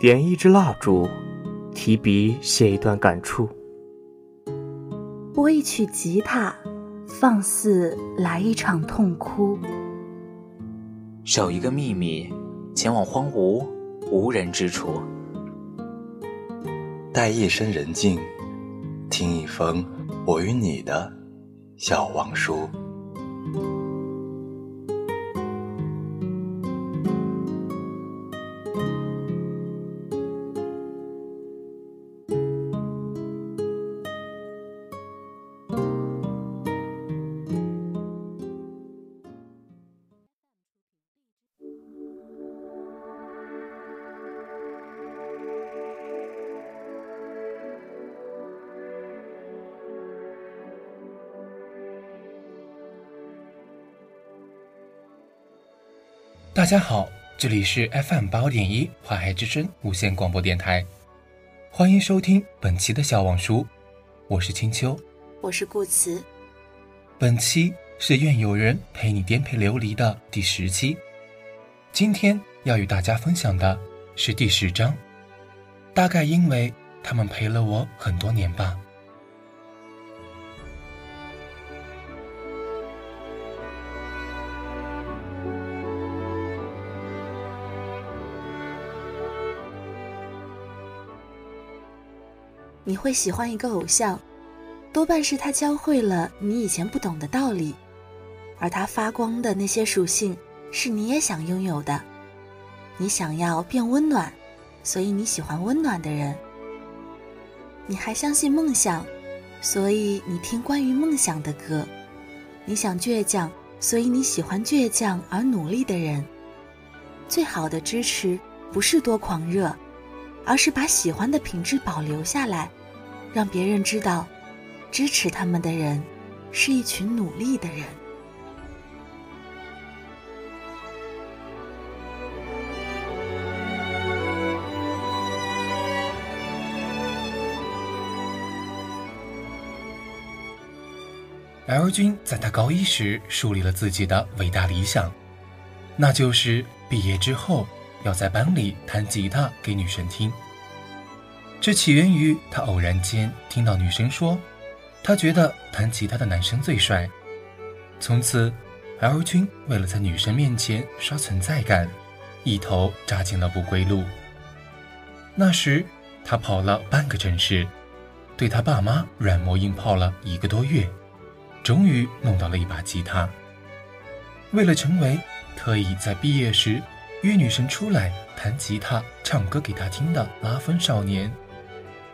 点一支蜡烛，提笔写一段感触。拨一曲吉他，放肆来一场痛哭。守一个秘密，前往荒芜无人之处。待夜深人静，听一封我与你的小王书。大家好，这里是 FM 八点一华海之声无线广播电台，欢迎收听本期的小网书，我是青秋，我是顾慈。本期是愿有人陪你颠沛流离的第十期，今天要与大家分享的是第十章，大概因为他们陪了我很多年吧。你会喜欢一个偶像，多半是他教会了你以前不懂的道理，而他发光的那些属性是你也想拥有的。你想要变温暖，所以你喜欢温暖的人。你还相信梦想，所以你听关于梦想的歌。你想倔强，所以你喜欢倔强而努力的人。最好的支持不是多狂热。而是把喜欢的品质保留下来，让别人知道，支持他们的人是一群努力的人。L 君在他高一时树立了自己的伟大理想，那就是毕业之后。要在班里弹吉他给女神听，这起源于他偶然间听到女生说，他觉得弹吉他的男生最帅。从此，L 君为了在女生面前刷存在感，一头扎进了不归路。那时，他跑了半个城市，对他爸妈软磨硬泡了一个多月，终于弄到了一把吉他。为了成为特意在毕业时。约女生出来弹吉他、唱歌给她听的拉风少年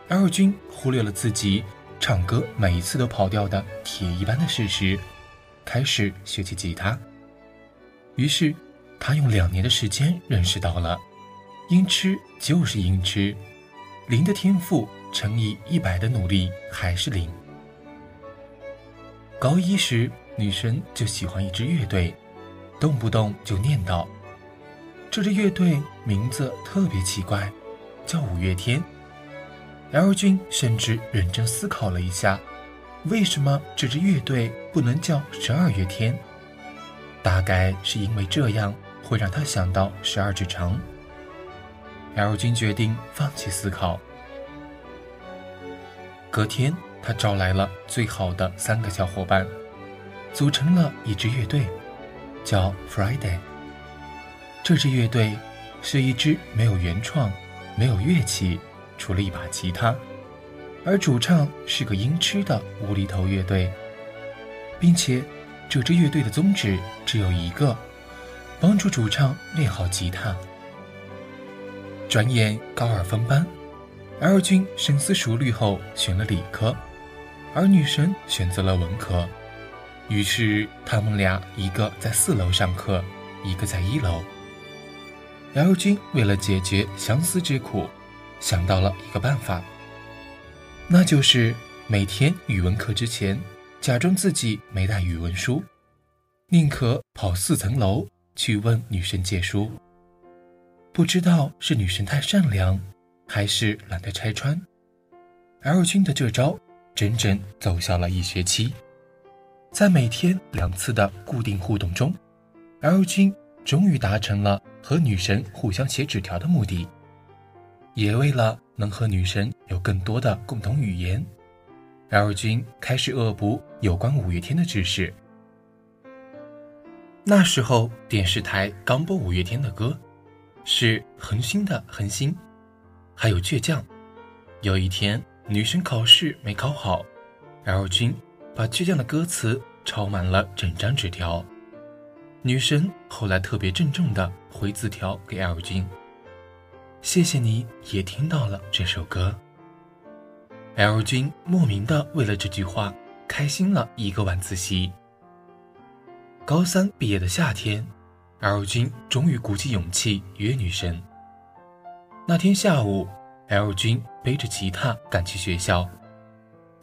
，L 君忽略了自己唱歌每一次都跑调的铁一般的事实，开始学起吉他。于是，他用两年的时间认识到了，音痴就是音痴，零的天赋乘以一百的努力还是零。高一时，女生就喜欢一支乐队，动不动就念叨。这支乐队名字特别奇怪，叫五月天。L 君甚至认真思考了一下，为什么这支乐队不能叫十二月天？大概是因为这样会让他想到十二指肠。L 君决定放弃思考。隔天，他招来了最好的三个小伙伴，组成了一支乐队，叫 Friday。这支乐队是一支没有原创、没有乐器，除了一把吉他，而主唱是个音痴的无厘头乐队，并且这支乐队的宗旨只有一个：帮助主唱练好吉他。转眼高二分班，L 君深思熟虑后选了理科，而女神选择了文科，于是他们俩一个在四楼上课，一个在一楼。L 君为了解决相思之苦，想到了一个办法，那就是每天语文课之前，假装自己没带语文书，宁可跑四层楼去问女神借书。不知道是女神太善良，还是懒得拆穿，L 君的这招整整奏效了一学期。在每天两次的固定互动中，L 君终于达成了。和女神互相写纸条的目的，也为了能和女神有更多的共同语言，L 君开始恶补有关五月天的知识。那时候电视台刚播五月天的歌，是《恒星的恒星》，还有《倔强》。有一天，女神考试没考好，L 君把《倔强》的歌词抄满了整张纸条。女神后来特别郑重地回字条给 L 君。谢谢你也听到了这首歌。L 君莫名的为了这句话开心了一个晚自习。高三毕业的夏天，L 君终于鼓起勇气约女神。那天下午，L 君背着吉他赶去学校，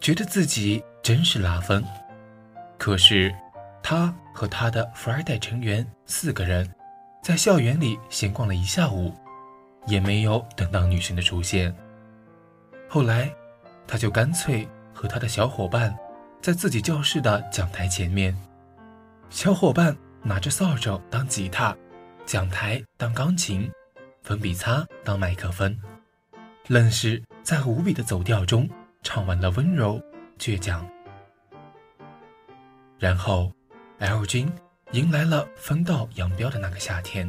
觉得自己真是拉风。可是，他和他的 Friday 成员四个人，在校园里闲逛了一下午。也没有等到女神的出现。后来，他就干脆和他的小伙伴，在自己教室的讲台前面，小伙伴拿着扫帚当吉他，讲台当钢琴，粉笔擦当麦克风，愣是在无比的走调中唱完了温柔倔强。然后，L 君迎来了分道扬镳的那个夏天。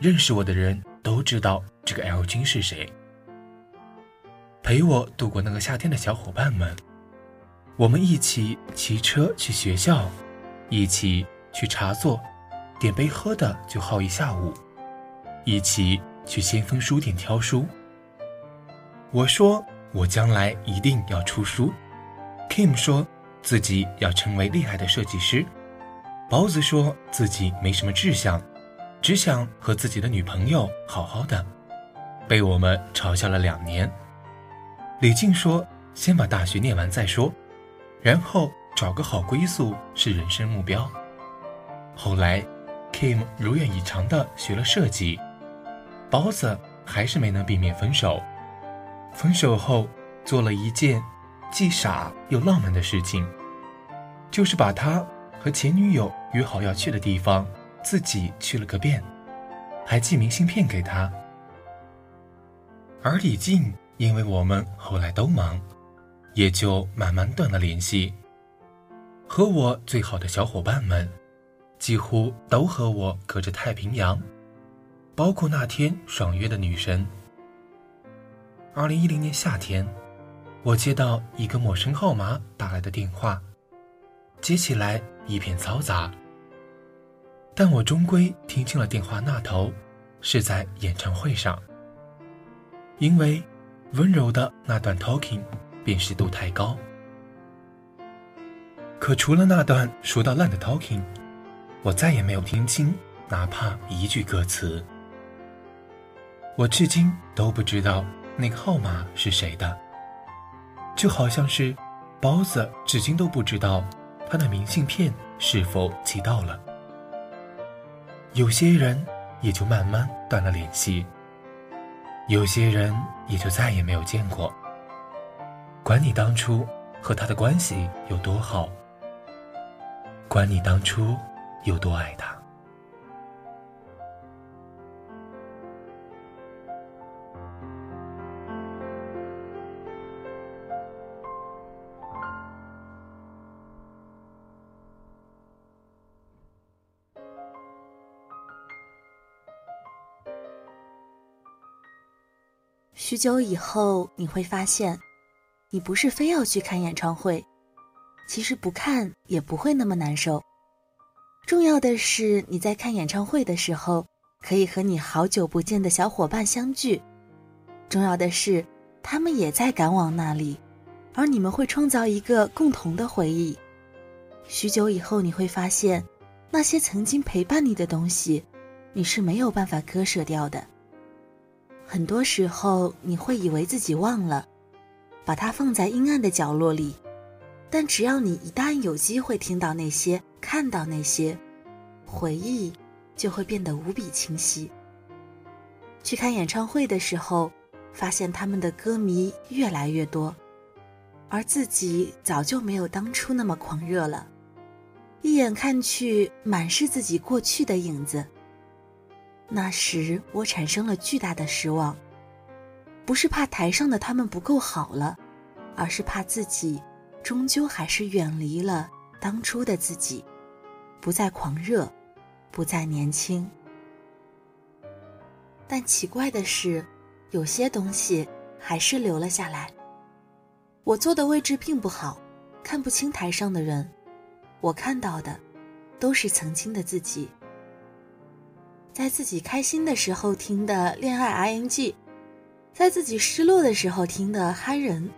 认识我的人。都知道这个 L 君是谁。陪我度过那个夏天的小伙伴们，我们一起骑车去学校，一起去茶座，点杯喝的就耗一下午，一起去先锋书店挑书。我说我将来一定要出书，Kim 说自己要成为厉害的设计师，包子说自己没什么志向。只想和自己的女朋友好好的，被我们嘲笑了两年。李静说：“先把大学念完再说，然后找个好归宿是人生目标。”后来，Kim 如愿以偿的学了设计，包子还是没能避免分手。分手后，做了一件既傻又浪漫的事情，就是把他和前女友约好要去的地方。自己去了个遍，还寄明信片给他。而李静，因为我们后来都忙，也就慢慢断了联系。和我最好的小伙伴们，几乎都和我隔着太平洋，包括那天爽约的女神。二零一零年夏天，我接到一个陌生号码打来的电话，接起来一片嘈杂。但我终归听清了电话那头，是在演唱会上。因为温柔的那段 talking 辨识度太高，可除了那段说到烂的 talking，我再也没有听清哪怕一句歌词。我至今都不知道那个号码是谁的，就好像是包子至今都不知道他的明信片是否寄到了。有些人也就慢慢断了联系，有些人也就再也没有见过。管你当初和他的关系有多好，管你当初有多爱他。许久以后，你会发现，你不是非要去看演唱会，其实不看也不会那么难受。重要的是，你在看演唱会的时候，可以和你好久不见的小伙伴相聚；重要的是，他们也在赶往那里，而你们会创造一个共同的回忆。许久以后，你会发现，那些曾经陪伴你的东西，你是没有办法割舍掉的。很多时候，你会以为自己忘了，把它放在阴暗的角落里。但只要你一旦有机会听到那些、看到那些，回忆就会变得无比清晰。去看演唱会的时候，发现他们的歌迷越来越多，而自己早就没有当初那么狂热了。一眼看去，满是自己过去的影子。那时我产生了巨大的失望，不是怕台上的他们不够好了，而是怕自己终究还是远离了当初的自己，不再狂热，不再年轻。但奇怪的是，有些东西还是留了下来。我坐的位置并不好，看不清台上的人，我看到的都是曾经的自己。在自己开心的时候听的《恋爱 ING》，在自己失落的时候听的《憨人》，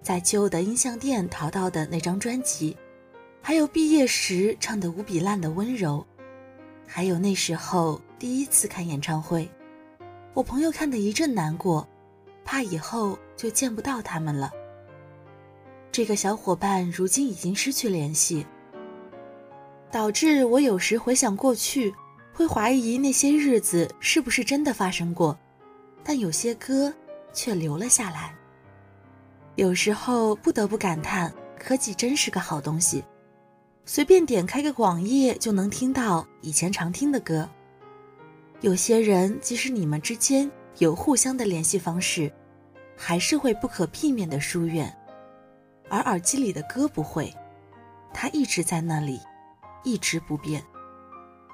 在旧的音像店淘到的那张专辑，还有毕业时唱的无比烂的《温柔》，还有那时候第一次看演唱会。我朋友看得一阵难过，怕以后就见不到他们了。这个小伙伴如今已经失去联系，导致我有时回想过去，会怀疑那些日子是不是真的发生过。但有些歌却留了下来。有时候不得不感叹，科技真是个好东西，随便点开个网页就能听到以前常听的歌。有些人，即使你们之间有互相的联系方式，还是会不可避免的疏远，而耳机里的歌不会，它一直在那里，一直不变，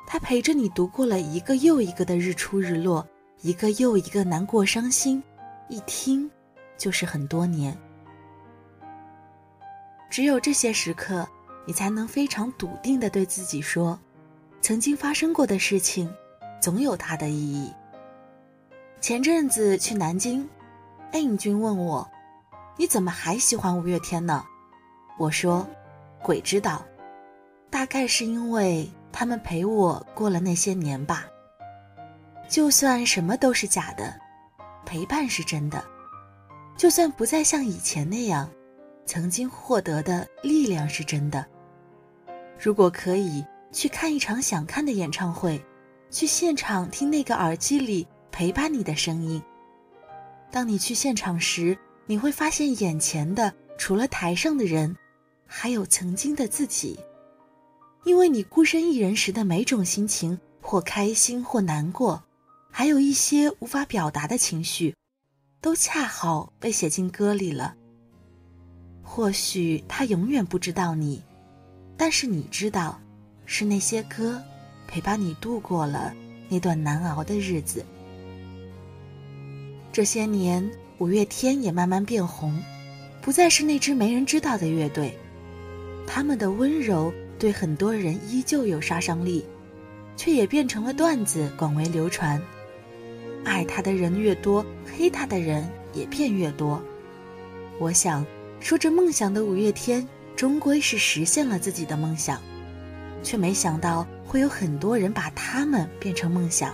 他陪着你度过了一个又一个的日出日落，一个又一个难过伤心，一听就是很多年。只有这些时刻，你才能非常笃定的对自己说，曾经发生过的事情。总有它的意义。前阵子去南京，N 君问我：“你怎么还喜欢五月天呢？”我说：“鬼知道，大概是因为他们陪我过了那些年吧。就算什么都是假的，陪伴是真的。就算不再像以前那样，曾经获得的力量是真的。如果可以去看一场想看的演唱会。”去现场听那个耳机里陪伴你的声音。当你去现场时，你会发现眼前的除了台上的人，还有曾经的自己。因为你孤身一人时的每种心情，或开心或难过，还有一些无法表达的情绪，都恰好被写进歌里了。或许他永远不知道你，但是你知道，是那些歌。陪伴你度过了那段难熬的日子。这些年，五月天也慢慢变红，不再是那支没人知道的乐队。他们的温柔对很多人依旧有杀伤力，却也变成了段子，广为流传。爱他的人越多，黑他的人也便越多。我想，说着梦想的五月天，终归是实现了自己的梦想。却没想到会有很多人把他们变成梦想。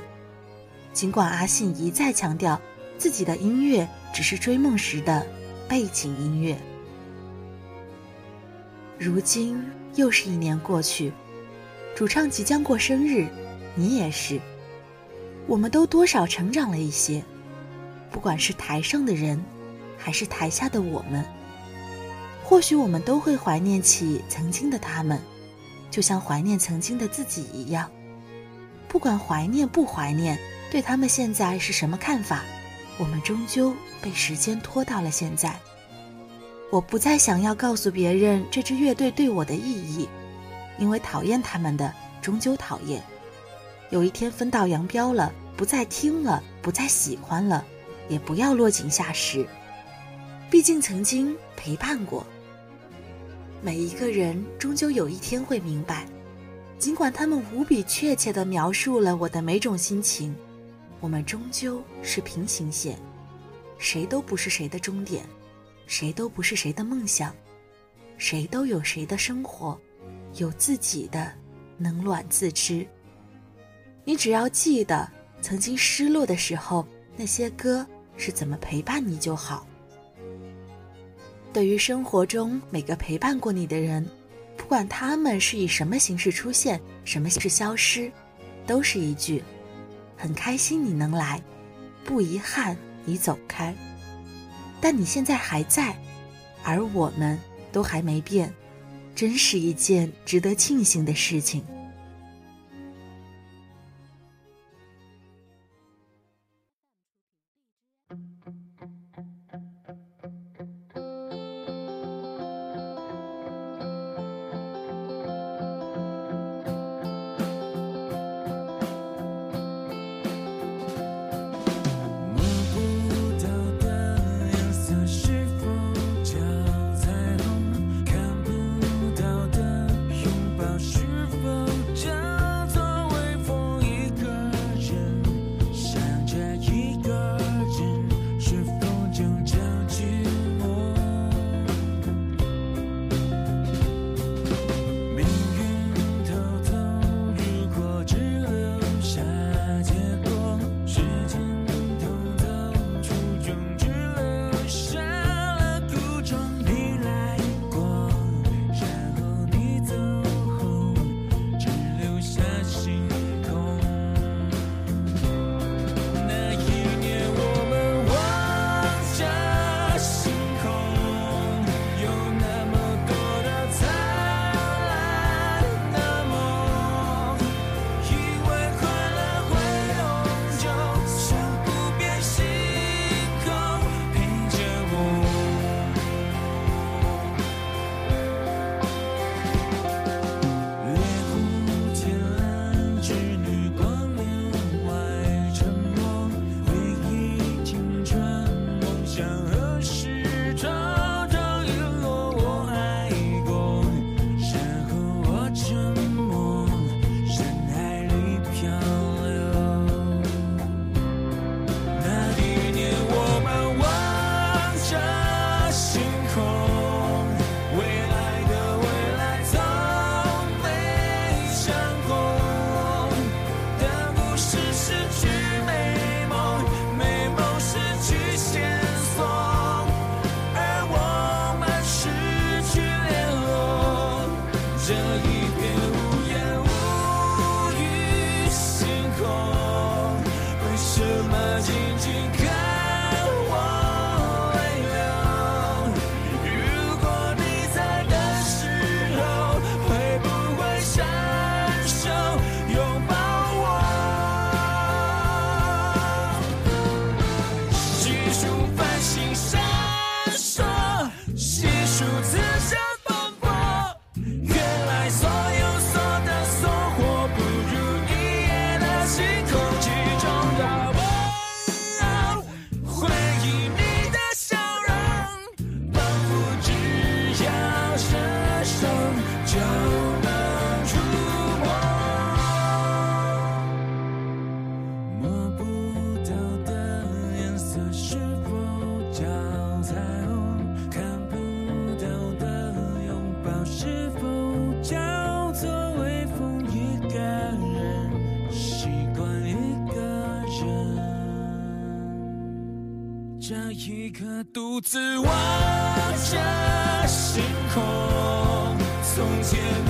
尽管阿信一再强调自己的音乐只是追梦时的背景音乐，如今又是一年过去，主唱即将过生日，你也是，我们都多少成长了一些，不管是台上的人，还是台下的我们，或许我们都会怀念起曾经的他们。就像怀念曾经的自己一样，不管怀念不怀念，对他们现在是什么看法，我们终究被时间拖到了现在。我不再想要告诉别人这支乐队对我的意义，因为讨厌他们的终究讨厌。有一天分道扬镳了，不再听了，不再喜欢了，也不要落井下石。毕竟曾经陪伴过。每一个人终究有一天会明白，尽管他们无比确切地描述了我的每种心情，我们终究是平行线，谁都不是谁的终点，谁都不是谁的梦想，谁都有谁的生活，有自己的冷暖自知。你只要记得曾经失落的时候，那些歌是怎么陪伴你就好。对于生活中每个陪伴过你的人，不管他们是以什么形式出现，什么形式消失，都是一句：“很开心你能来，不遗憾你走开。”但你现在还在，而我们都还没变，真是一件值得庆幸的事情。怎么静静看就能触摸摸不到的颜色是否叫彩虹看不到的拥抱是否叫做微风一个人习惯一个人这一刻独自望着星空。从前